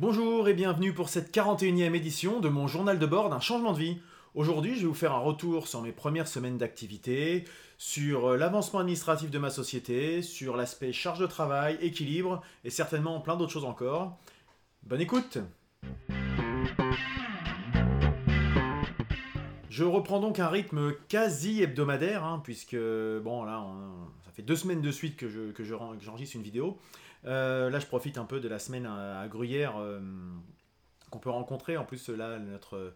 Bonjour et bienvenue pour cette 41e édition de mon journal de bord d'un changement de vie. Aujourd'hui, je vais vous faire un retour sur mes premières semaines d'activité, sur euh, l'avancement administratif de ma société, sur l'aspect charge de travail, équilibre et certainement plein d'autres choses encore. Bonne écoute Je reprends donc un rythme quasi hebdomadaire, hein, puisque bon là, ça fait deux semaines de suite que je que j'enregistre une vidéo. Euh, là, je profite un peu de la semaine à, Gruyère euh, qu'on peut rencontrer. En plus, là, notre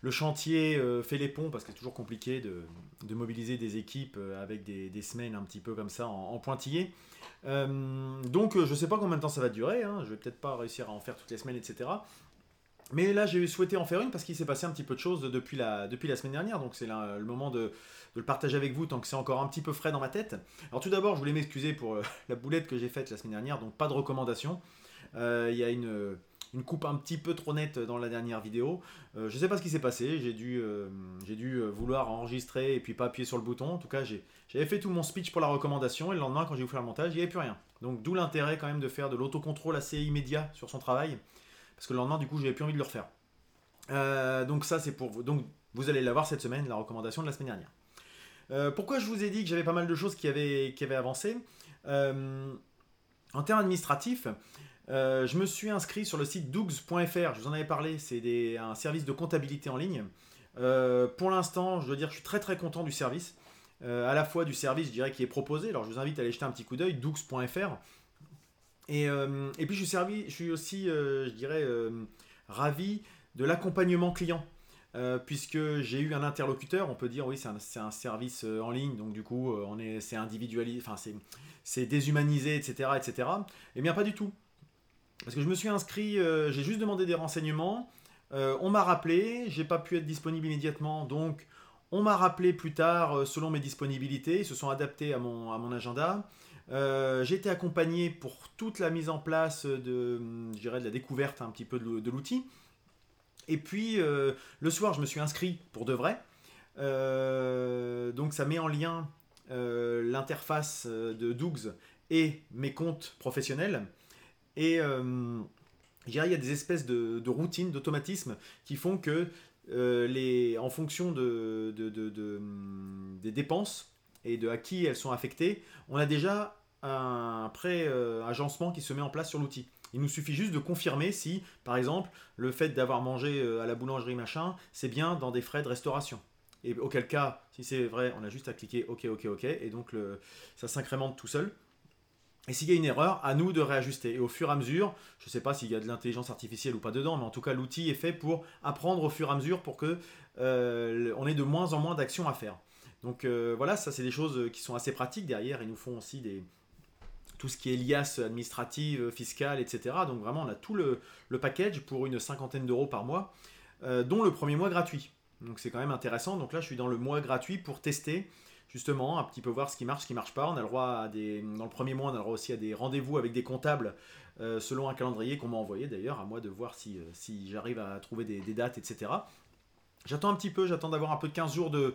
le chantier euh, fait les ponts parce que c'est toujours compliqué de, mobiliser des équipes avec des, semaines un petit peu comme ça en, pointillé. donc, je ne sais pas combien de temps ça va durer. Hein. Je vais peut-être pas réussir à en faire toutes les semaines, etc. Mais là, j'ai souhaité en faire une parce qu'il s'est passé un petit peu de choses depuis la, semaine dernière. Donc, c'est le moment de, le partager avec vous tant que c'est encore un petit peu frais dans ma tête. Alors, tout d'abord, je voulais m'excuser pour euh, la boulette que j'ai faite la semaine dernière. Donc, pas de recommandation. Euh, il y a une, coupe un petit peu trop nette dans la dernière vidéo. Euh, je ne sais pas ce qui s'est passé. J'ai dû, dû vouloir enregistrer et puis pas appuyer sur le bouton. En tout cas, j'avais fait tout mon speech pour la recommandation. Et le lendemain, quand j'ai voulu faire le montage, il n'y avait plus rien. Donc, d'où l'intérêt quand même de faire de l'autocontrôle assez immédiat sur son travail parce que le lendemain, du coup, j'avais plus envie de le refaire. Euh, donc ça, c'est pour vous. Donc vous allez l'avoir cette semaine, la recommandation de la semaine dernière. Euh, pourquoi je vous ai dit que j'avais pas mal de choses qui avaient, qui avaient avancé euh, En termes administratifs, je me suis inscrit sur le site dougs.fr, je vous en avais parlé, c'est un service de comptabilité en ligne. pour l'instant, je dois dire que je suis très très content du service. à la fois du service, je dirais, qui est proposé. Alors je vous invite à aller jeter un petit coup d'œil, dougs.fr. Euh, et, puis je suis, aussi, euh, je dirais, euh, ravi de l'accompagnement client. puisque j'ai eu un interlocuteur, on peut dire oui c'est un, service en ligne, donc du coup on est, c'est individualisé, enfin c'est, déshumanisé, etc., etc. Eh bien pas du tout. Parce que je me suis inscrit, j'ai juste demandé des renseignements, on m'a rappelé, j'ai pas pu être disponible immédiatement, donc on m'a rappelé plus tard selon mes disponibilités, ils se sont adaptés à mon, à mon agenda. Euh, j'ai été accompagné pour toute la mise en place de, de la découverte un petit peu de, l'outil. Et puis euh, le soir, je me suis inscrit pour de vrai. Euh, donc ça met en lien l'interface de Dougs et mes comptes professionnels. Et il y a des espèces de, routines, d'automatismes qui font que les, en fonction de, des dépenses et de à qui elles sont affectées, on a déjà un pré-agencement qui se met en place sur l'outil. Il nous suffit juste de confirmer si, par exemple, le fait d'avoir mangé euh, à la boulangerie machin, c'est bien dans des frais de restauration. Et auquel cas, si c'est vrai, on a juste à cliquer OK, OK, OK, et donc ça s'incrémente tout seul. Et s'il y a une erreur, à nous de réajuster. Et au fur et à mesure, je ne sais pas s'il y a de l'intelligence artificielle ou pas dedans, mais en tout cas, l'outil est fait pour apprendre au fur et à mesure pour que euh, on ait de moins en moins d'actions à faire. Donc euh, voilà, ça c'est des choses qui sont assez pratiques derrière. Ils nous font aussi des, tout ce qui est liasse administrative, fiscale, etc. Donc vraiment, on a tout le, package pour une cinquantaine d'euros par mois, euh, dont le premier mois gratuit. Donc c'est quand même intéressant. Donc là, je suis dans le mois gratuit pour tester justement un petit peu voir ce qui marche, ce qui marche pas. On a le droit à des, dans le premier mois, on a le droit aussi à des rendez-vous avec des comptables euh, selon un calendrier qu'on m'a envoyé d'ailleurs, à moi de voir si, euh, si j'arrive à trouver des, dates, etc. J'attends un petit peu, j'attends d'avoir un peu de 15 jours de,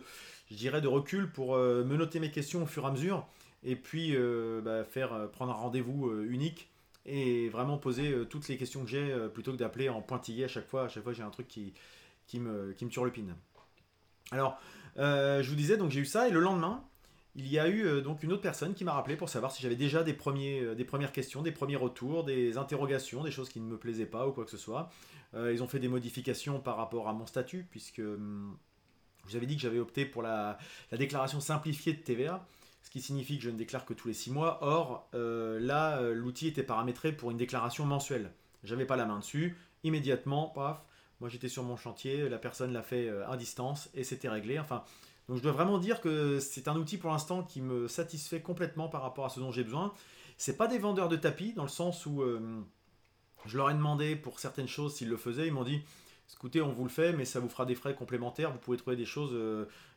je dirais, de recul pour me noter mes questions au fur et à mesure et puis euh, bah, faire euh, prendre un rendez-vous euh, unique et vraiment poser toutes les questions que j'ai plutôt que d'appeler en pointillé à chaque fois. À chaque fois, j'ai un truc qui, qui, me, qui me turlupine. Alors, je vous disais, donc j'ai eu ça, et le lendemain, il y a eu donc une autre personne qui m'a rappelé pour savoir si j'avais déjà des, premiers, des premières questions, des premiers retours, des interrogations, des choses qui ne me plaisaient pas ou quoi que ce soit. ils ont fait des modifications par rapport à mon statut, puisque hum, je vous avais dit que j'avais opté pour la, la déclaration simplifiée de TVA ce qui signifie que je ne déclare que tous les 6 mois. Or, euh, là, euh, l'outil était paramétré pour une déclaration mensuelle. J'avais pas la main dessus. Immédiatement, paf, moi j'étais sur mon chantier, la personne l'a fait euh, à distance et c'était réglé. Enfin, donc je dois vraiment dire que c'est un outil pour l'instant qui me satisfait complètement par rapport à ce dont j'ai besoin. C'est pas des vendeurs de tapis dans le sens où je leur ai demandé pour certaines choses s'ils le faisaient, ils m'ont dit écoutez, on vous le fait, mais ça vous fera des frais complémentaires. Vous pouvez trouver des choses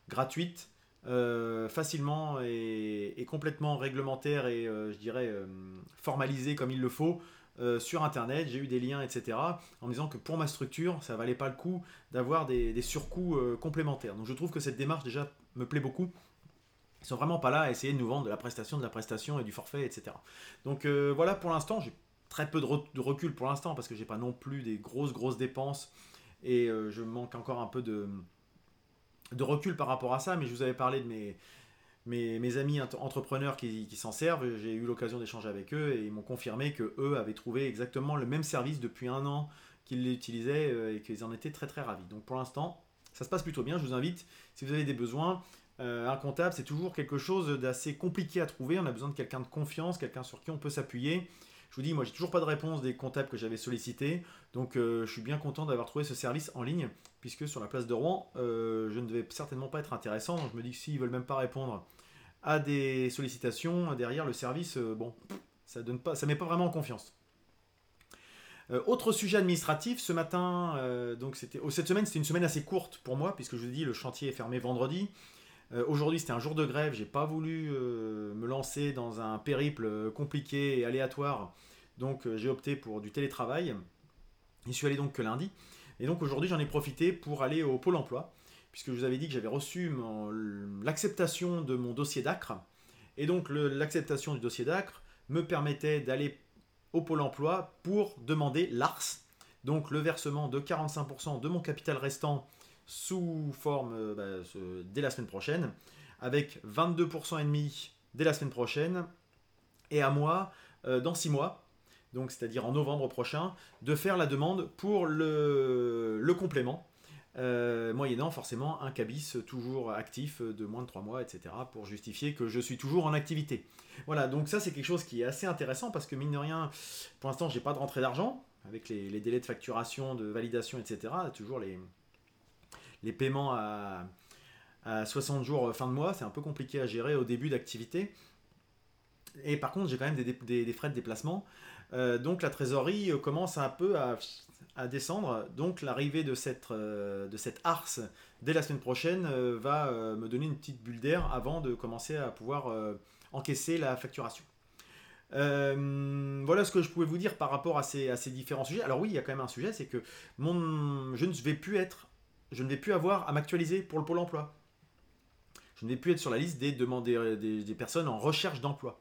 gratuites euh, facilement et, complètement réglementaire et euh, je dirais euh, formalisé comme il le faut sur internet, j'ai eu des liens, etc. en me disant que pour ma structure, ça valait pas le coup d'avoir des, surcoûts complémentaires. Donc je trouve que cette démarche déjà me plaît beaucoup. Ils sont vraiment pas là à essayer de nous vendre de la prestation, de la prestation et du forfait, etc. Donc voilà pour l'instant, j'ai très peu de, recul pour l'instant parce que j'ai pas non plus des grosses grosses dépenses et je manque encore un peu de, de recul par rapport à ça. Mais je vous avais parlé de mes, amis entrepreneurs qui, s'en servent. J'ai eu l'occasion d'échanger avec eux et ils m'ont confirmé que eux avaient trouvé exactement le même service depuis un an qu'ils l'utilisaient et qu'ils en étaient très très ravis. Donc pour l'instant, ça se passe plutôt bien. Je vous invite, si vous avez des besoins, euh, un comptable, c'est toujours quelque chose d'assez compliqué à trouver. On a besoin de quelqu'un de confiance, quelqu'un sur qui on peut s'appuyer. Je vous dis, moi, j'ai toujours pas de réponse des comptables que j'avais sollicités. Donc, euh, je suis bien content d'avoir trouvé ce service en ligne, puisque sur la place de Rouen, euh, je ne devais certainement pas être intéressant. Donc, je me dis que s'ils veulent même pas répondre à des sollicitations, derrière le service, bon, ça ça met pas vraiment en confiance. autre sujet administratif, ce matin, donc c'était, oh, cette semaine, c'était une semaine assez courte pour moi, puisque je vous dis, le chantier est fermé vendredi. Euh, aujourd'hui, c'était un jour de grève. J'ai pas voulu euh, me lancer dans un périple euh, compliqué et aléatoire. Donc, j'ai opté pour du télétravail. Je suis allé donc que lundi. Et donc, aujourd'hui, j'en ai profité pour aller au Pôle emploi. Puisque je vous avais dit que j'avais reçu l'acceptation de mon dossier d'ACRE. Et donc, l'acceptation du dossier d'ACRE me permettait d'aller au Pôle emploi pour demander l'ARS. Donc, le versement de 45% de mon capital restant sous forme euh, bah, dès la semaine prochaine, avec 22% et demi dès la semaine prochaine, et à moi, euh, dans 6 mois, donc c'est-à-dire en novembre prochain, de faire la demande pour le, le complément, euh, moyennant forcément un cabis toujours actif de moins de 3 mois, etc., pour justifier que je suis toujours en activité. Voilà, donc ça c'est quelque chose qui est assez intéressant parce que mine de rien, pour l'instant j'ai pas de rentrée d'argent, avec les, délais de facturation, de validation, etc., toujours les, les paiements à, 60 jours euh, fin de mois, c'est un peu compliqué à gérer au début d'activité. Et par contre, j'ai quand même des, frais de déplacement. Euh, donc la trésorerie euh, commence un peu à, descendre. Donc l'arrivée de cette, de cette ARS dès la semaine prochaine va me donner une petite bulle d'air avant de commencer à pouvoir encaisser la facturation. voilà ce que je pouvais vous dire par rapport à ces, différents sujets. Alors oui, il y a quand même un sujet, c'est que je ne vais plus être je ne vais plus avoir à m'actualiser pour le pôle emploi. Je ne vais plus être sur la liste des, personnes en recherche d'emploi.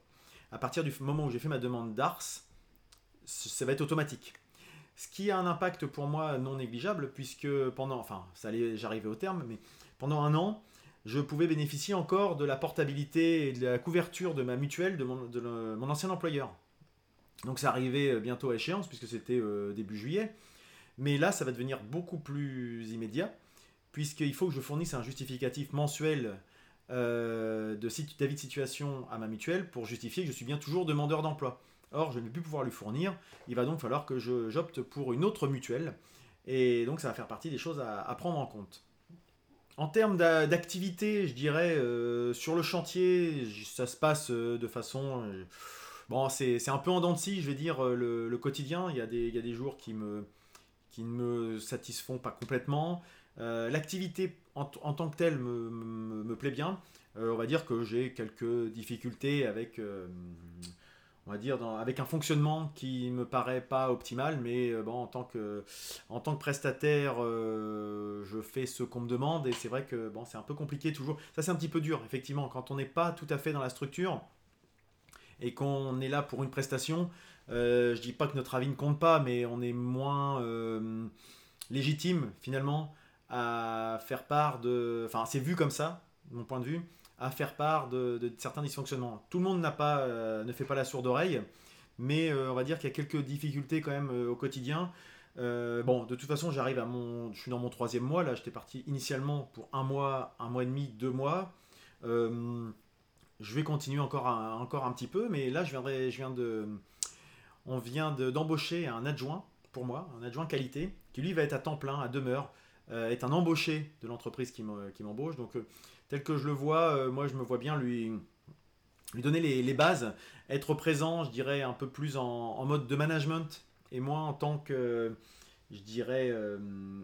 À partir du moment où j'ai fait ma demande d'ARS, ça va être automatique. Ce qui a un impact pour moi non négligeable, puisque pendant, enfin, j'arrivais au terme, mais pendant un an, je pouvais bénéficier encore de la portabilité et de la couverture de ma mutuelle de mon, ancien employeur. Donc ça arrivait bientôt à échéance, puisque c'était euh, début juillet. Mais là, ça va devenir beaucoup plus immédiat, puisqu'il faut que je fournisse un justificatif mensuel euh, d'avis de situation à ma mutuelle pour justifier que je suis bien toujours demandeur d'emploi. Or, je ne vais plus pouvoir lui fournir. Il va donc falloir que j'opte pour une autre mutuelle. Et donc, ça va faire partie des choses à, prendre en compte. En termes d'activité, je dirais, euh, sur le chantier, ça se passe euh, de façon... Euh, bon, c'est un peu en dents de scie, je vais dire, le, quotidien. Il y, a des, il y a des jours qui me qui ne me satisfont pas complètement. L'activité en, tant que telle me, plaît bien. On va dire que j'ai quelques difficultés avec, on va dire, avec un fonctionnement qui me paraît pas optimal, mais bon, en tant que, en tant que prestataire, je fais ce qu'on me demande et c'est vrai que bon, c'est un peu compliqué toujours. Ça, c'est un petit peu dur, effectivement, quand on n'est pas tout à fait dans la structure et qu'on est là pour une prestation. Euh, je dis pas que notre avis ne compte pas, mais on est moins euh, légitime finalement à faire part de. Enfin, c'est vu comme ça, mon point de vue, à faire part de, certains dysfonctionnements. Tout le monde n'a pas, euh, ne fait pas la sourde oreille, mais on va dire qu'il y a quelques difficultés quand même au quotidien. bon, de toute façon, j'arrive à mon, je suis dans mon troisième mois. Là, j'étais parti initialement pour un mois, un mois et demi, deux mois. je vais continuer encore un, encore un petit peu, mais là, je viendrai, je viens de, on vient d'embaucher un adjoint pour moi, un adjoint qualité, qui lui va être à temps plein, à demeure, euh, est un embauché de l'entreprise qui m'embauche. Donc, euh, tel que je le vois, euh, moi je me vois bien lui, lui donner les, bases, être présent, je dirais, un peu plus en, mode de management et moins en tant que, je dirais,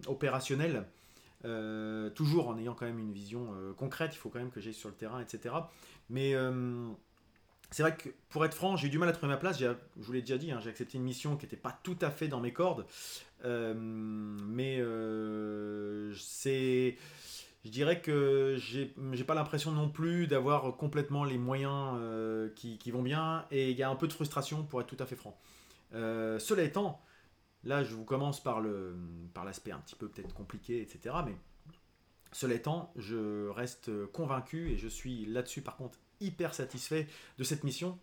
opérationnel. toujours en ayant quand même une vision concrète, il faut quand même que j'aille sur le terrain, etc. Mais c'est vrai que pour être franc, j'ai eu du mal à trouver ma place. Je vous l'ai déjà dit, hein, j'ai accepté une mission qui n'était pas tout à fait dans mes cordes. Euh, mais euh, c'est. Je dirais que j'ai pas l'impression non plus d'avoir complètement les moyens euh, qui, vont bien. Et il y a un peu de frustration pour être tout à fait franc. cela étant, là je vous commence par le par l'aspect un petit peu peut-être compliqué, etc. Mais cela étant, je reste convaincu et je suis là-dessus par contre hyper satisfait de cette mission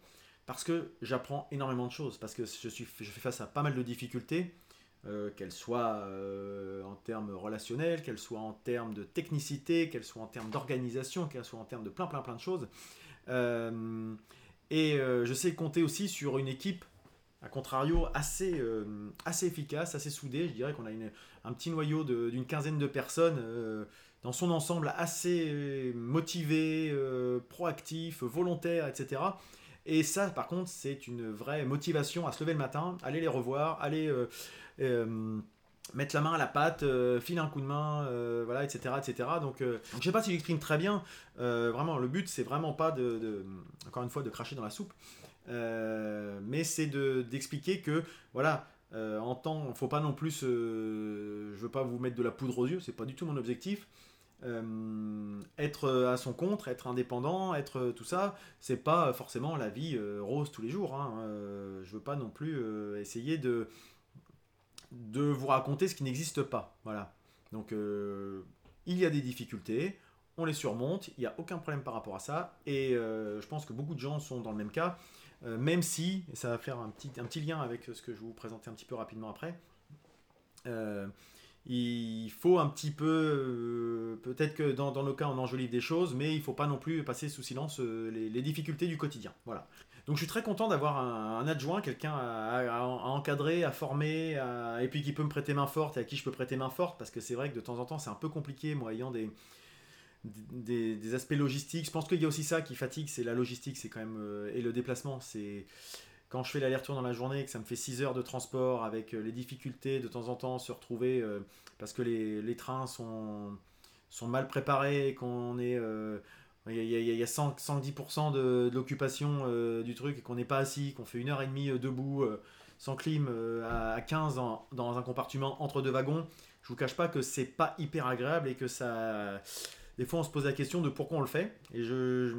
parce que j'apprends énormément de choses, parce que je, suis, je fais face à pas mal de difficultés, euh, qu'elles soient euh, en termes relationnels, qu'elles soient en termes de technicité, qu'elles soient en termes d'organisation, qu'elles soient en termes de plein plein plein de choses. Euh, et je sais compter aussi sur une équipe, à contrario, assez, assez efficace, assez soudée. Je dirais qu'on a une, un petit noyau d'une quinzaine de personnes dans son ensemble assez motivé, proactif, volontaire, etc. Et ça, par contre, c'est une vraie motivation à se lever le matin, aller les revoir, aller euh, euh, mettre la main à la pâte, euh, filer un coup de main, voilà, etc., etc. Donc, je je sais pas si j'exprime très bien. vraiment, le but, c'est vraiment pas de, encore une fois, de cracher dans la soupe, mais c'est d'expliquer que, voilà. En temps, faut pas non plus, je veux pas vous mettre de la poudre aux yeux, c'est pas du tout mon objectif. Euh, être à son compte, être indépendant, être tout ça, c'est pas forcément la vie euh, rose tous les jours. Hein. Euh, je veux pas non plus essayer de, de vous raconter ce qui n'existe pas. Voilà. Donc il y a des difficultés, on les surmonte, il n'y a aucun problème par rapport à ça, et je pense que beaucoup de gens sont dans le même cas, même si, et ça va faire un petit, lien avec ce que je vais vous présenter un petit peu rapidement après, il faut un petit peu, euh, peut-être que dans, dans, nos cas on enjolive des choses, mais il ne faut pas non plus passer sous silence euh, les, difficultés du quotidien. Voilà. Donc je suis très content d'avoir un, adjoint, quelqu'un à, encadrer, à former, et puis qui peut me prêter main forte et à qui je peux prêter main forte, parce que c'est vrai que de temps en temps c'est un peu compliqué, moi ayant des, des, aspects logistiques. Je pense qu'il y a aussi ça qui fatigue, c'est la logistique, c'est quand même euh, et le déplacement, c'est quand je fais l'aller-retour dans la journée, que ça me fait 6 heures de transport avec euh, les difficultés de temps en temps se retrouver euh, parce que les, les, trains sont, sont mal préparés, qu'on est. Il y, a, y a 110% de, l'occupation du truc et qu'on n'est pas assis, qu'on fait une heure et demie debout, sans clim, à, 15 dans un compartiment entre deux wagons. Je vous cache pas que c'est pas hyper agréable et que ça. Des fois, on se pose la question de pourquoi on le fait. Et je,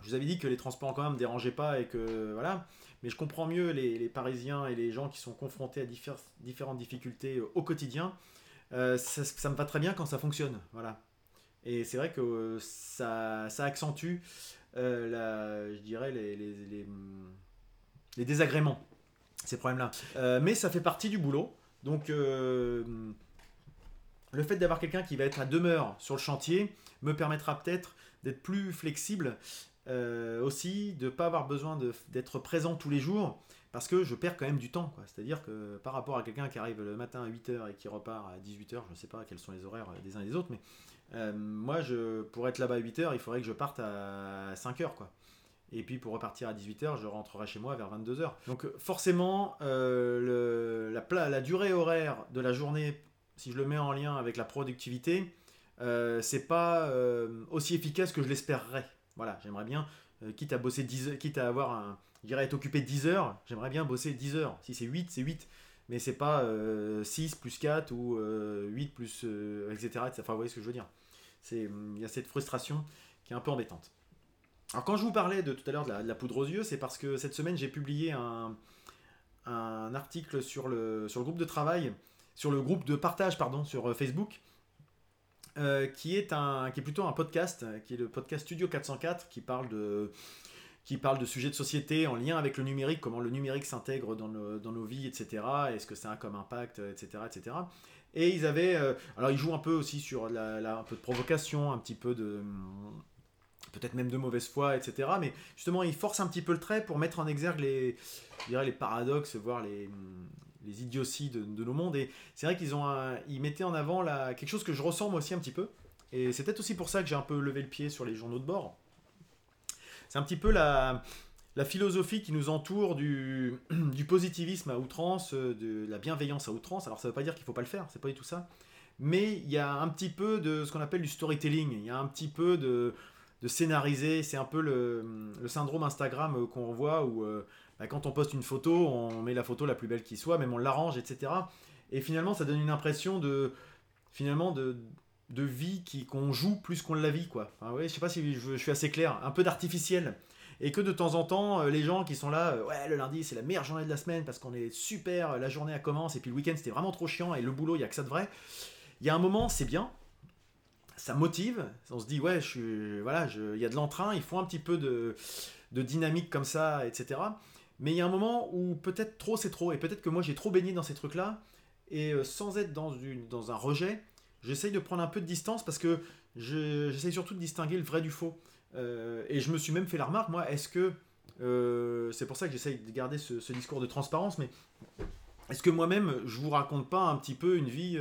vous avais dit que les transports en commun me dérangeaient pas et que voilà mais je comprends mieux les, Parisiens et les gens qui sont confrontés à différentes difficultés euh, au quotidien. Euh, ça, me va très bien quand ça fonctionne, voilà. Et c'est vrai que euh, ça, accentue, je dirais, les, désagréments, ces problèmes-là. mais ça fait partie du boulot. Donc, le fait d'avoir quelqu'un qui va être à demeure sur le chantier me permettra peut-être d'être plus flexible euh, aussi de ne pas avoir besoin d'être présent tous les jours parce que je perds quand même du temps. C'est-à-dire que par rapport à quelqu'un qui arrive le matin à 8h et qui repart à 18h, je ne sais pas quels sont les horaires des uns et des autres, mais euh, moi, je, pour être là-bas à 8h, il faudrait que je parte à 5h. Quoi. Et puis pour repartir à 18h, je rentrerai chez moi vers 22h. Donc forcément, euh, la, durée horaire de la journée, si je le mets en lien avec la productivité, c'est pas aussi efficace que je l'espérerais. Voilà, j'aimerais bien, euh, quitte à bosser 10 quitte à avoir un, je dirais être occupé 10 heures, j'aimerais bien bosser 10 heures. Si c'est 8, c'est 8. Mais c'est pas 6 euh, plus 4 ou 8 euh, plus, etc., Enfin, vous voyez ce que je veux dire. Il y a cette frustration qui est un peu embêtante. Alors quand je vous parlais de tout à l'heure de, la, poudre aux yeux, c'est parce que cette semaine j'ai publié un, un, article sur le, sur le groupe de travail, sur le groupe de partage pardon, sur Facebook, euh, qui, est plutôt un podcast, qui est le podcast Studio 404, qui parle de, sujets de société en lien avec le numérique, comment le numérique s'intègre dans, nos vies, etc. Est-ce que ça a comme impact, etc. etc. Et ils avaient. Euh, alors, ils jouent un peu aussi sur un peu de provocation, un petit peu de. Peut-être même de mauvaise foi, etc. Mais justement, ils forcent un petit peu le trait pour mettre en exergue les, dirais, les paradoxes, voire les, les idioties de, nos mondes. Et c'est vrai qu'ils ont ils mettaient en avant la, quelque chose que je ressens moi aussi un petit peu. Et c'est peut-être aussi pour ça que j'ai un peu levé le pied sur les journaux de bord. C'est un petit peu la, la philosophie qui nous entoure du, positivisme à outrance, de la bienveillance à outrance. Alors ça ne veut pas dire qu'il ne faut pas le faire, c'est pas du tout ça. Mais il y a un petit peu de ce qu'on appelle du storytelling. Il y a un petit peu de, de scénariser. C'est un peu le, syndrome Instagram qu'on voit où euh, bah, quand on poste une photo, on met la photo la plus belle qui soit, même on l'arrange, etc. Et finalement, ça donne une impression de, finalement, de, vie qui qu'on joue plus qu'on la vit, quoi. Enfin, ouais, je sais pas si je, suis assez clair, un peu d'artificiel. et que de temps en temps, euh, les gens qui sont là, euh, ouais, le lundi c'est la meilleure journée de la semaine parce qu'on est super, la journée elle commence, et puis le week-end c'était vraiment trop chiant, et le boulot, il y a que ça de vrai. Il y a un moment, c'est bien, ça motive, on se dit, ouais, je suis, voilà, il y a de l'entrain, il faut un petit peu de, de dynamique comme ça, etc. Mais il y a un moment où peut-être trop c'est trop, et peut-être que moi j'ai trop baigné dans ces trucs-là, et euh, sans être dans, une, dans un rejet, j'essaye de prendre un peu de distance parce que j'essaye surtout de distinguer le vrai du faux. Euh, et je me suis même fait la remarque, moi, est-ce que. Euh, c'est pour ça que j'essaye de garder ce, discours de transparence, mais est-ce que moi-même, je vous raconte pas un petit peu une vie.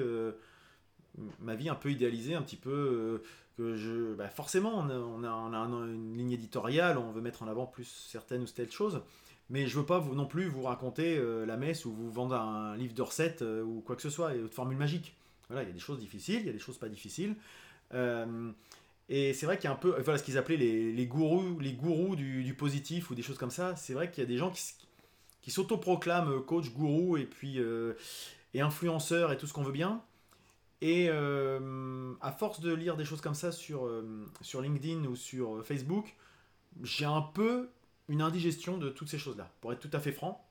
ma vie un peu idéalisée, un petit peu que je, bah forcément, on a, on, a, une ligne éditoriale, on veut mettre en avant plus certaines ou telles choses, mais je veux pas vous, non plus vous raconter euh, la messe ou vous vendre un livre de recettes euh, ou quoi que ce soit, et de formule magique. Voilà, il y a des choses difficiles, il y a des choses pas difficiles. Euh, et c'est vrai qu'il y a un peu, voilà ce qu'ils appelaient les, les, gourous, les gourous du, du, positif ou des choses comme ça. C'est vrai qu'il y a des gens qui, qui s'autoproclament coach, gourou et puis et influenceurs et tout ce qu'on veut bien. Et à force de lire des choses comme ça sur, sur LinkedIn ou sur Facebook, j'ai un peu une indigestion de toutes ces choses-là, pour être tout à fait franc.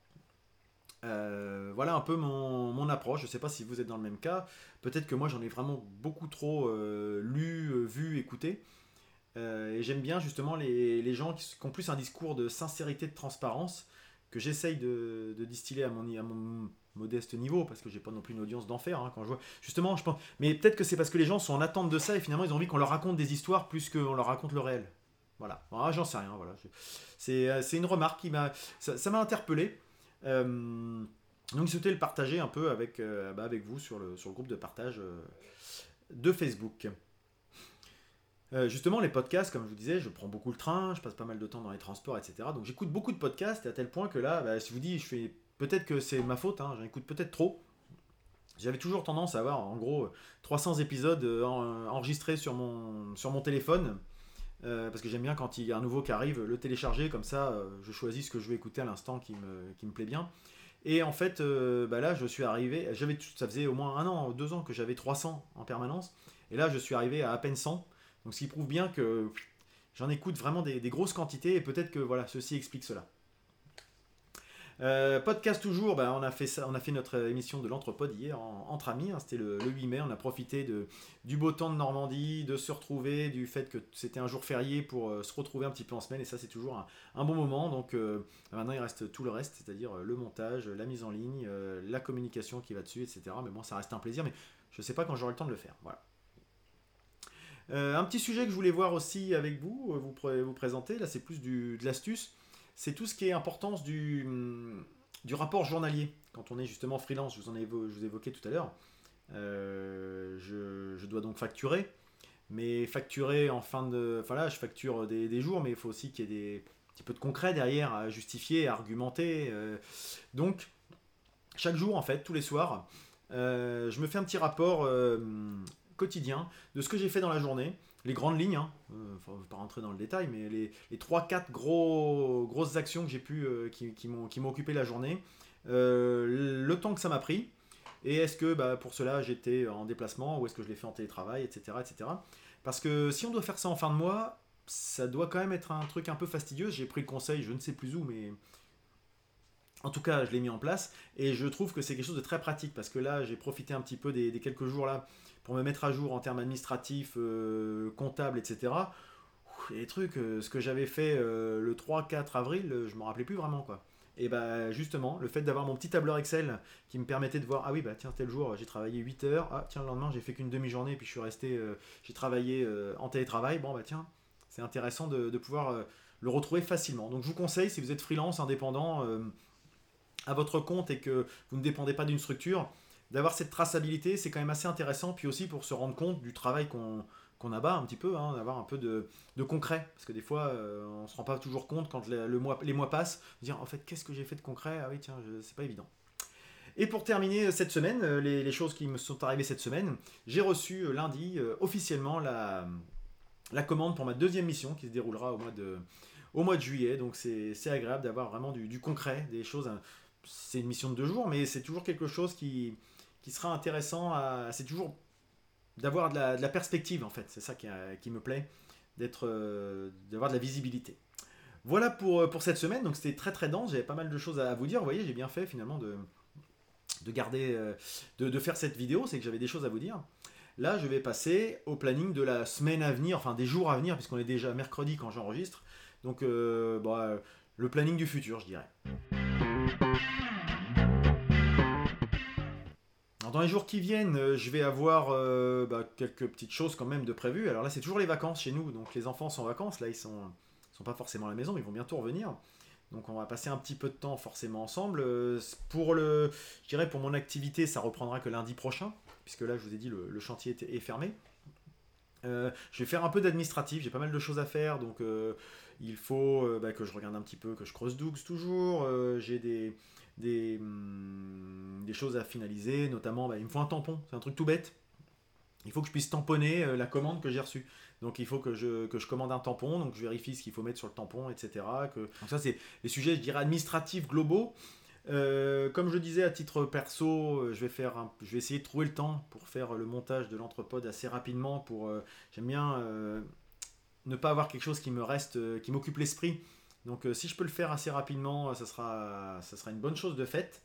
Euh, voilà un peu mon, approche. Je ne sais pas si vous êtes dans le même cas. Peut-être que moi j'en ai vraiment beaucoup trop euh, lu, euh, vu, écouté. et j'aime bien justement les, gens qui, ont plus un discours de sincérité, de transparence, que j'essaye de, distiller à mon, à mon modeste niveau, parce que j'ai pas non plus une audience d'enfer hein, quand je vois. Justement, je pense. Mais peut-être que c'est parce que les gens sont en attente de ça et finalement ils ont envie qu'on leur raconte des histoires plus qu'on leur raconte le réel. Voilà, ah, j'en sais rien. Voilà. Euh, c'est une remarque qui m'a. Ça m'a interpellé. Euh, donc, souhaitais le partager un peu avec, euh, bah, avec vous sur le, sur le groupe de partage de Facebook. justement, les podcasts, comme je vous disais, je prends beaucoup le train, je passe pas mal de temps dans les transports, etc. Donc, j'écoute beaucoup de podcasts, à tel point que là, bah, si je vous dis, je fais. Peut-être que c'est ma faute, hein, j'en écoute peut-être trop. J'avais toujours tendance à avoir, en gros, 300 épisodes enregistrés sur mon, sur mon téléphone euh, parce que j'aime bien quand il y a un nouveau qui arrive, le télécharger, comme ça euh, je choisis ce que je veux écouter à l'instant qui me, plaît bien. Et en fait, euh, bah là je suis arrivé, j'avais, ça faisait au moins un an, deux ans que j'avais 300 en permanence, et là je suis arrivé à à peine 100, donc ce qui prouve bien que j'en écoute vraiment des grosses quantités, et peut-être que voilà, ceci explique cela. Euh, podcast toujours, bah, on, a fait notre émission de l'Entrepode hier entre amis, hein, c'était le, 8 mai, on a profité du beau temps de Normandie, de se retrouver, du fait que c'était un jour férié pour euh, se retrouver un petit peu en semaine, et ça c'est toujours un, bon moment. Donc euh, maintenant il reste tout le reste, c'est-à-dire le montage, la mise en ligne, la communication qui va dessus, etc. Mais bon, ça reste un plaisir, mais je ne sais pas quand j'aurai le temps de le faire. Voilà. un petit sujet que je voulais voir aussi avec vous, vous, présenter, là c'est plus de l'astuce c'est tout ce qui est importance du, hum, du rapport journalier. Quand on est justement freelance, je vous en ai, je vous évoquais tout à l'heure, euh, je, dois donc facturer. Mais facturer en fin de. Enfin là, je facture des, jours, mais il faut aussi qu'il y ait des petit peu de concret derrière à justifier, à argumenter. Euh. donc, chaque jour, en fait, tous les soirs, euh, je me fais un petit rapport quotidien de ce que j'ai fait dans la journée les grandes lignes, hein, euh, ne pas rentrer dans le détail, mais les, les 3-4 gros, grosses actions que j'ai pu, euh, qui, qui m'ont occupé la journée, euh, le temps que ça m'a pris, et est-ce que bah, pour cela j'étais en déplacement, ou est-ce que je l'ai fait en télétravail, etc., etc. Parce que si on doit faire ça en fin de mois, ça doit quand même être un truc un peu fastidieux. J'ai pris le conseil, je ne sais plus où, mais en tout cas, je l'ai mis en place et je trouve que c'est quelque chose de très pratique parce que là, j'ai profité un petit peu des quelques jours là pour me mettre à jour en termes administratifs, euh, comptables, etc. Et les trucs, euh, ce que j'avais fait euh, le 3-4 avril, je me rappelais plus vraiment quoi. Et bah justement, le fait d'avoir mon petit tableur Excel qui me permettait de voir, ah oui, bah tiens, tel jour j'ai travaillé 8 heures, ah tiens, le lendemain j'ai fait qu'une demi-journée, puis je suis resté, j'ai travaillé en télétravail, bon bah tiens, c'est intéressant de pouvoir le retrouver facilement. Donc je vous conseille, si vous êtes freelance, indépendant, à votre compte et que vous ne dépendez pas d'une structure, d'avoir cette traçabilité, c'est quand même assez intéressant. Puis aussi pour se rendre compte du travail qu'on qu'on abat un petit peu, hein, d'avoir un peu de, de, concret. Parce que des fois, euh, on ne se rend pas toujours compte quand le, mois, les mois passent, dire en fait, qu'est-ce que j'ai fait de concret? Ah oui, tiens, c'est pas évident. Et pour terminer cette semaine, euh, les, les, choses qui me sont arrivées cette semaine, j'ai reçu euh, lundi officiellement la, la commande pour ma deuxième mission qui se déroulera au mois de, au mois de juillet. Donc c'est agréable d'avoir vraiment du, du, concret, des choses. Hein. C'est une mission de deux jours, mais c'est toujours quelque chose qui, qui sera intéressant à. C'est toujours d'avoir de la, perspective en fait, c'est ça qui, me plaît, d'être, euh, d'avoir de la visibilité. Voilà pour, pour cette semaine, donc c'était très très dense, j'avais pas mal de choses à vous dire, vous voyez, j'ai bien fait finalement de, de garder, de, faire cette vidéo, c'est que j'avais des choses à vous dire. Là, je vais passer au planning de la semaine à venir, enfin des jours à venir, puisqu'on est déjà mercredi quand j'enregistre. Donc, euh, bah, le planning du futur, je dirais. Dans les jours qui viennent, euh, je vais avoir euh, bah, quelques petites choses quand même de prévues. Alors là, c'est toujours les vacances chez nous, donc les enfants sont en vacances. Là, ils sont, sont pas forcément à la maison, mais ils vont bientôt revenir. Donc on va passer un petit peu de temps forcément ensemble. Pour le, je dirais pour mon activité, ça reprendra que lundi prochain puisque là, je vous ai dit, le, chantier est, fermé. Euh, je vais faire un peu d'administratif, j'ai pas mal de choses à faire, donc euh, il faut euh, bah, que je regarde un petit peu, que je creuse Dougs toujours, j'ai des, des, hum, des, choses à finaliser, notamment bah, il me faut un tampon, c'est un truc tout bête. Il faut que je puisse tamponner la commande que j'ai reçue. Donc il faut que je, commande un tampon, donc je vérifie ce qu'il faut mettre sur le tampon, etc. Donc ça c'est les sujets, je dirais, administratifs globaux. Euh, comme je disais à titre perso, euh, je vais, essayer de trouver le temps pour faire le montage de l'entrepode assez rapidement. Euh, j'aime bien ne pas avoir quelque chose qui me reste, qui m'occupe l'esprit. Donc si je peux le faire assez rapidement, ça sera, ça sera une bonne chose de fait.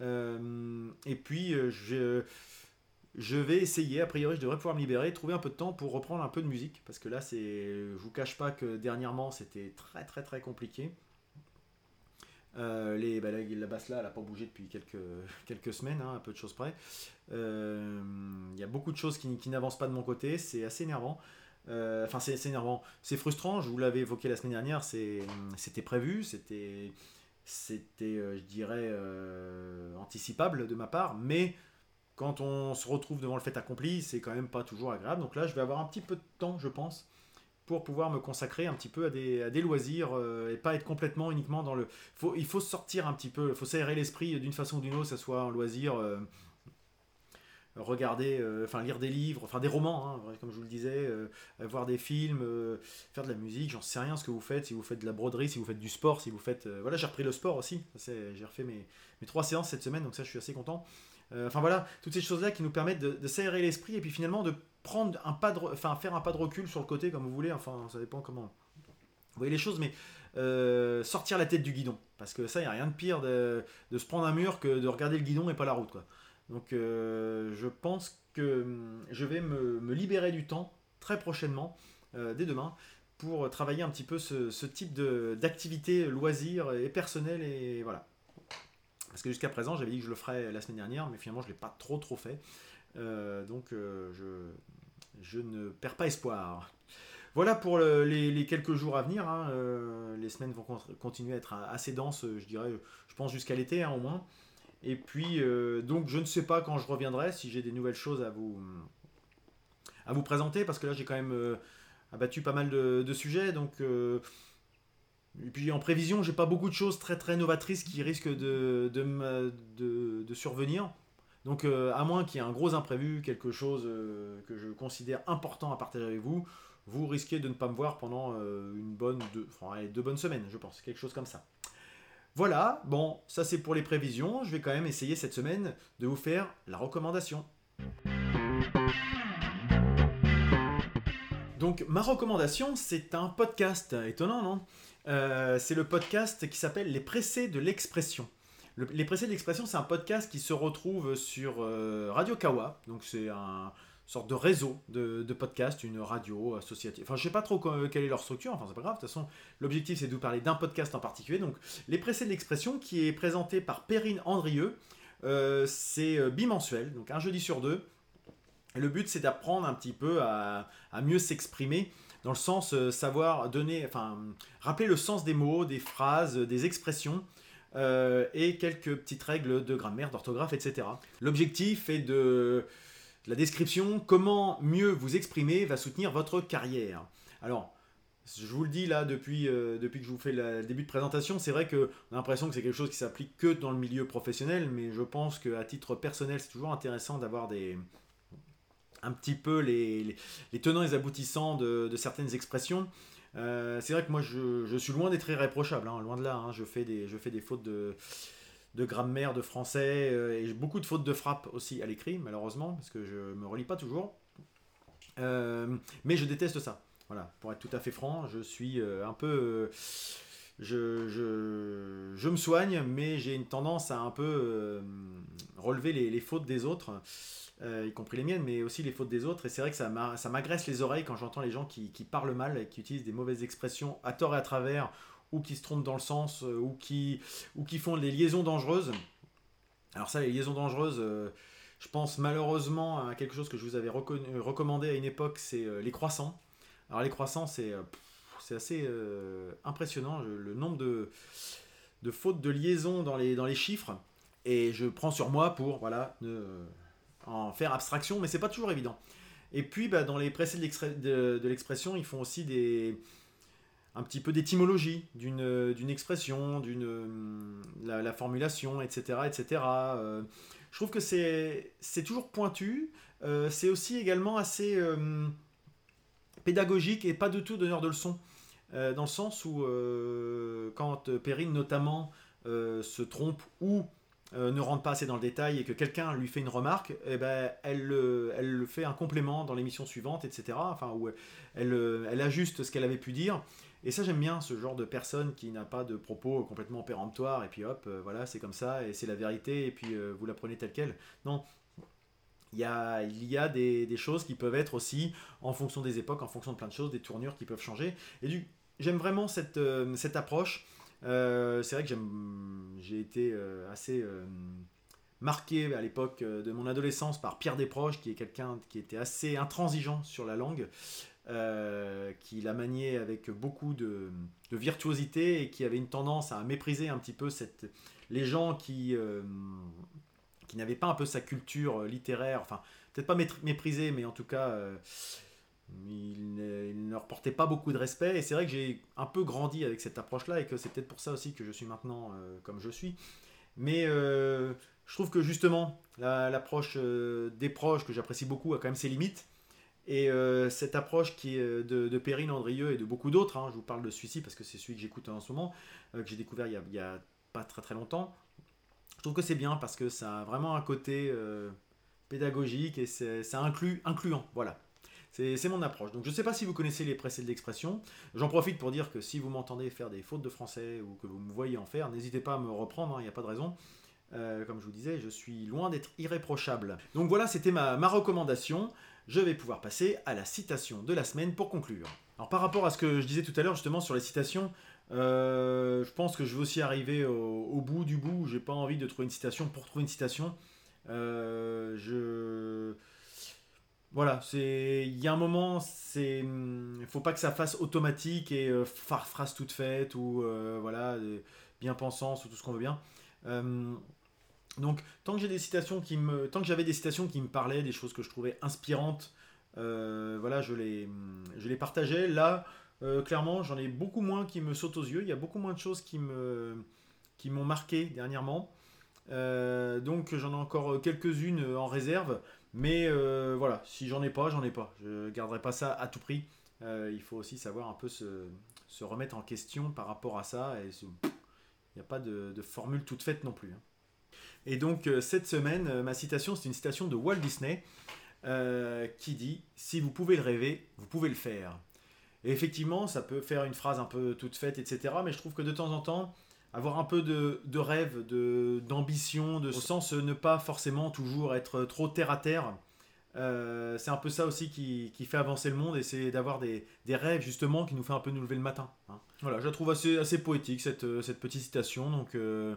et puis je, je vais essayer, a priori je devrais pouvoir me libérer, trouver un peu de temps pour reprendre un peu de musique. Parce que là, c'est, je vous cache pas que dernièrement c'était très très très compliqué. Euh, les, bah, la, basse là, elle n'a pas bougé depuis quelques, quelques semaines, hein, un peu de choses près. Il euh, y a beaucoup de choses qui, qui n'avancent pas de mon côté, c'est assez énervant. Euh, enfin, c'est énervant, c'est frustrant. Je vous l'avais évoqué la semaine dernière, c'était prévu, c'était, c'était, je dirais, anticipable de ma part, mais quand on se retrouve devant le fait accompli, c'est quand même pas toujours agréable. Donc là, je vais avoir un petit peu de temps, je pense, pour pouvoir me consacrer un petit peu à des, à des loisirs euh, et pas être complètement uniquement dans le... Il faut sortir un petit peu, il faut s'aérer l'esprit d'une façon ou d'une autre, que ce soit un loisir, euh, regarder, euh, enfin lire des livres, enfin des romans, hein, comme je vous le disais, voir des films, faire de la musique, j'en sais rien ce que vous faites, si vous faites de la broderie, si vous faites du sport, si vous faites... voilà, j'ai repris le sport aussi, j'ai refait mes, mes trois séances cette semaine, donc ça je suis assez content. Enfin voilà, toutes ces choses-là qui nous permettent de, de s'aérer l'esprit et puis finalement de prendre un pas de, enfin faire un pas de recul sur le côté comme vous voulez, enfin ça dépend comment vous voyez les choses, mais euh, sortir la tête du guidon, parce que ça, il n'y a rien de pire de, se prendre un mur que de regarder le guidon et pas la route, quoi. Donc euh, je pense que hum, je vais me, libérer du temps très prochainement, euh, dès demain, pour travailler un petit peu ce, type d'activité loisir et personnelle et voilà. Parce que jusqu'à présent, j'avais dit que je le ferais la semaine dernière, mais finalement, je ne l'ai pas trop trop fait. Euh, donc je, ne perds pas espoir. Voilà pour les, quelques jours à venir. Hein. Les semaines vont continuer à être assez denses, je dirais, je pense jusqu'à l'été hein, au moins. Et puis, donc, je ne sais pas quand je reviendrai, si j'ai des nouvelles choses à vous, à vous présenter, parce que là, j'ai quand même abattu pas mal de, sujets. Donc, et puis, en prévision, j'ai pas beaucoup de choses très très novatrices qui risquent de, de, de, survenir. Donc, euh, à moins qu'il y ait un gros imprévu, quelque chose euh, que je considère important à partager avec vous, vous risquez de ne pas me voir pendant euh, une bonne, deux bonnes semaines, je pense, quelque chose comme ça. Voilà, bon, ça c'est pour les prévisions. Je vais quand même essayer cette semaine de vous faire la recommandation. Donc, ma recommandation, c'est un podcast. Étonnant, non? C'est le podcast qui s'appelle Les Pressés de l'expression les Pressés de l'expression, c'est un podcast qui se retrouve sur euh, Radio Kawa. Donc c'est un sorte de réseau de, podcasts, une radio associative. Enfin, je sais pas trop quelle est leur structure, enfin, c'est pas grave. De toute façon, l'objectif, c'est de vous parler d'un podcast en particulier. Donc, Les Pressés de l'expression, qui est présenté par Perrine Andrieux. Euh, c'est euh, bimensuel, donc un jeudi sur deux. le but, c'est d'apprendre un petit peu à, mieux s'exprimer dans le sens savoir donner, enfin, rappeler le sens des mots, des phrases, des expressions, euh, et quelques petites règles de grammaire, d'orthographe, etc. L'objectif est de la description, comment mieux vous exprimer va soutenir votre carrière. Alors, je vous le dis là depuis, euh, que je vous fais le début de présentation, c'est vrai qu'on a l'impression que c'est quelque chose qui s'applique que dans le milieu professionnel, mais je pense qu'à titre personnel, c'est toujours intéressant d'avoir des un petit peu les, les, tenants et les aboutissants de, certaines expressions. Euh, c'est vrai que moi, je, suis loin d'être irréprochable, hein, loin de là. Hein. je fais des fautes de, de grammaire, de français, euh, et beaucoup de fautes de frappe aussi à l'écrit, malheureusement, parce que je me relis pas toujours. Euh, mais je déteste ça. Voilà, pour être tout à fait franc, je suis un peu je, je, je, me soigne, mais j'ai une tendance à un peu euh, relever les, les, fautes des autres, euh, y compris les miennes, mais aussi les fautes des autres. Et c'est vrai que ça m'agresse les oreilles quand j'entends les gens qui, qui, parlent mal qui utilisent des mauvaises expressions à tort et à travers, ou qui se trompent dans le sens, euh, ou, qui, ou qui font des liaisons dangereuses. Alors ça, les liaisons dangereuses, je pense malheureusement à quelque chose que je vous avais recommandé à une époque, c'est les croissants. Alors les croissants, c'est assez euh, impressionnant le nombre de, de, fautes de liaison dans les, dans les chiffres. Et je prends sur moi pour voilà, en faire abstraction, mais c'est pas toujours évident. Et puis bah, dans les précédents de, de l'expression, ils font aussi des, un petit peu d'étymologie d'une expression, d'une la, formulation, etc. etc. Euh, je trouve que c'est toujours pointu. Euh, c'est aussi également assez pédagogique et pas du tout donneur de leçons. Euh, dans le sens où euh, quand euh, Perrine notamment se trompe ou ne rentre pas assez dans le détail et que quelqu'un lui fait une remarque, eh ben, elle, elle fait un complément dans l'émission suivante, etc. Enfin, où elle, elle ajuste ce qu'elle avait pu dire. Et ça, j'aime bien ce genre de personne qui n'a pas de propos complètement péremptoires et puis hop, voilà, c'est comme ça et c'est la vérité et puis vous la prenez telle qu'elle. Non, il y a, il y a des, des, choses qui peuvent être aussi en fonction des époques, en fonction de plein de choses, des tournures qui peuvent changer. Et du, j'aime vraiment cette, euh, cette approche. Euh, c'est vrai que j'ai été euh, assez marqué à l'époque de mon adolescence par Pierre Desproges, qui est quelqu'un qui était assez intransigeant sur la langue, qui la maniait avec beaucoup de, virtuosité et qui avait une tendance à mépriser un petit peu les gens qui, qui n'avaient pas un peu sa culture littéraire, enfin peut-être pas mépriser, mais en tout cas il ne, leur portait pas beaucoup de respect et c'est vrai que j'ai un peu grandi avec cette approche là et que c'est peut-être pour ça aussi que je suis maintenant euh, comme je suis. Mais euh, je trouve que justement l'approche euh, des proches que j'apprécie beaucoup a quand même ses limites. Et cette approche qui est de, de Perrine Andrieux et de beaucoup d'autres hein, je vous parle de celui-ci parce que c'est celui que j'écoute en ce moment que j'ai découvert il y, a, pas très très longtemps. Je trouve que c'est bien parce que ça a vraiment un côté pédagogique et c'est inclut, incluant voilà c'est mon approche. Donc je ne sais pas si vous connaissez les précédentes d'expression. J'en profite pour dire que si vous m'entendez faire des fautes de français ou que vous me voyez en faire, n'hésitez pas à me reprendre, il hein, n'y a pas de raison. Euh, comme je vous disais, je suis loin d'être irréprochable. Donc voilà, c'était ma, recommandation. Je vais pouvoir passer à la citation de la semaine pour conclure. Alors par rapport à ce que je disais tout à l'heure justement sur les citations, euh, je pense que je vais aussi arriver au, bout du bout. J'ai pas envie de trouver une citation pour trouver une citation. Euh, je voilà, c'est il y a un moment, c'est il faut pas que ça fasse automatique et euh, phrase toute faite ou euh, voilà bien pensance ou tout ce qu'on veut bien. Euh, donc tant que j'ai des citations qui me tant que j'avais des citations qui me parlaient, des choses que je trouvais inspirantes, voilà, je les je les partageais. Là, clairement, j'en ai beaucoup moins qui me sautent aux yeux. Il y a beaucoup moins de choses qui me qui m'ont marqué dernièrement. donc j'en ai encore quelques-unes en réserve. Mais euh, voilà, si j'en ai pas, j'en ai pas. Je garderai pas ça à tout prix. Euh, il faut aussi savoir un peu se, se, remettre en question par rapport à ça. Et il n'y a pas de, formule toute faite non plus. Hein. Et donc euh, cette semaine, ma citation, c'est une citation de Walt Disney qui dit Si vous pouvez le rêver, vous pouvez le faire. Et effectivement, ça peut faire une phrase un peu toute faite, etc. Mais je trouve que de temps en temps, avoir un peu de, de rêve, d'ambition, de, sens ne pas forcément toujours être trop terre à terre. Euh, c'est un peu ça aussi qui, qui, fait avancer le monde et c'est d'avoir des, des, rêves justement qui nous fait un peu nous lever le matin. Hein. Voilà, je la trouve assez, assez poétique cette, euh, cette petite citation, donc euh,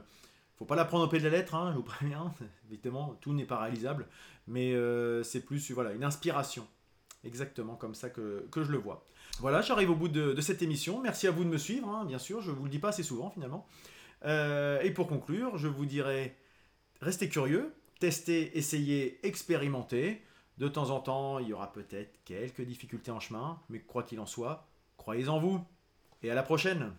faut pas la prendre au pied de la lettre, hein, je vous préviens, évidemment tout n'est pas réalisable, mais euh, c'est plus voilà, une inspiration, exactement comme ça que, que je le vois. Voilà, j'arrive au bout de, cette émission. Merci à vous de me suivre, hein, bien sûr. Je ne vous le dis pas assez souvent finalement. Euh, et pour conclure, je vous dirais, restez curieux, testez, essayez, expérimentez. De temps en temps, il y aura peut-être quelques difficultés en chemin, mais quoi qu'il en soit, croyez en vous. Et à la prochaine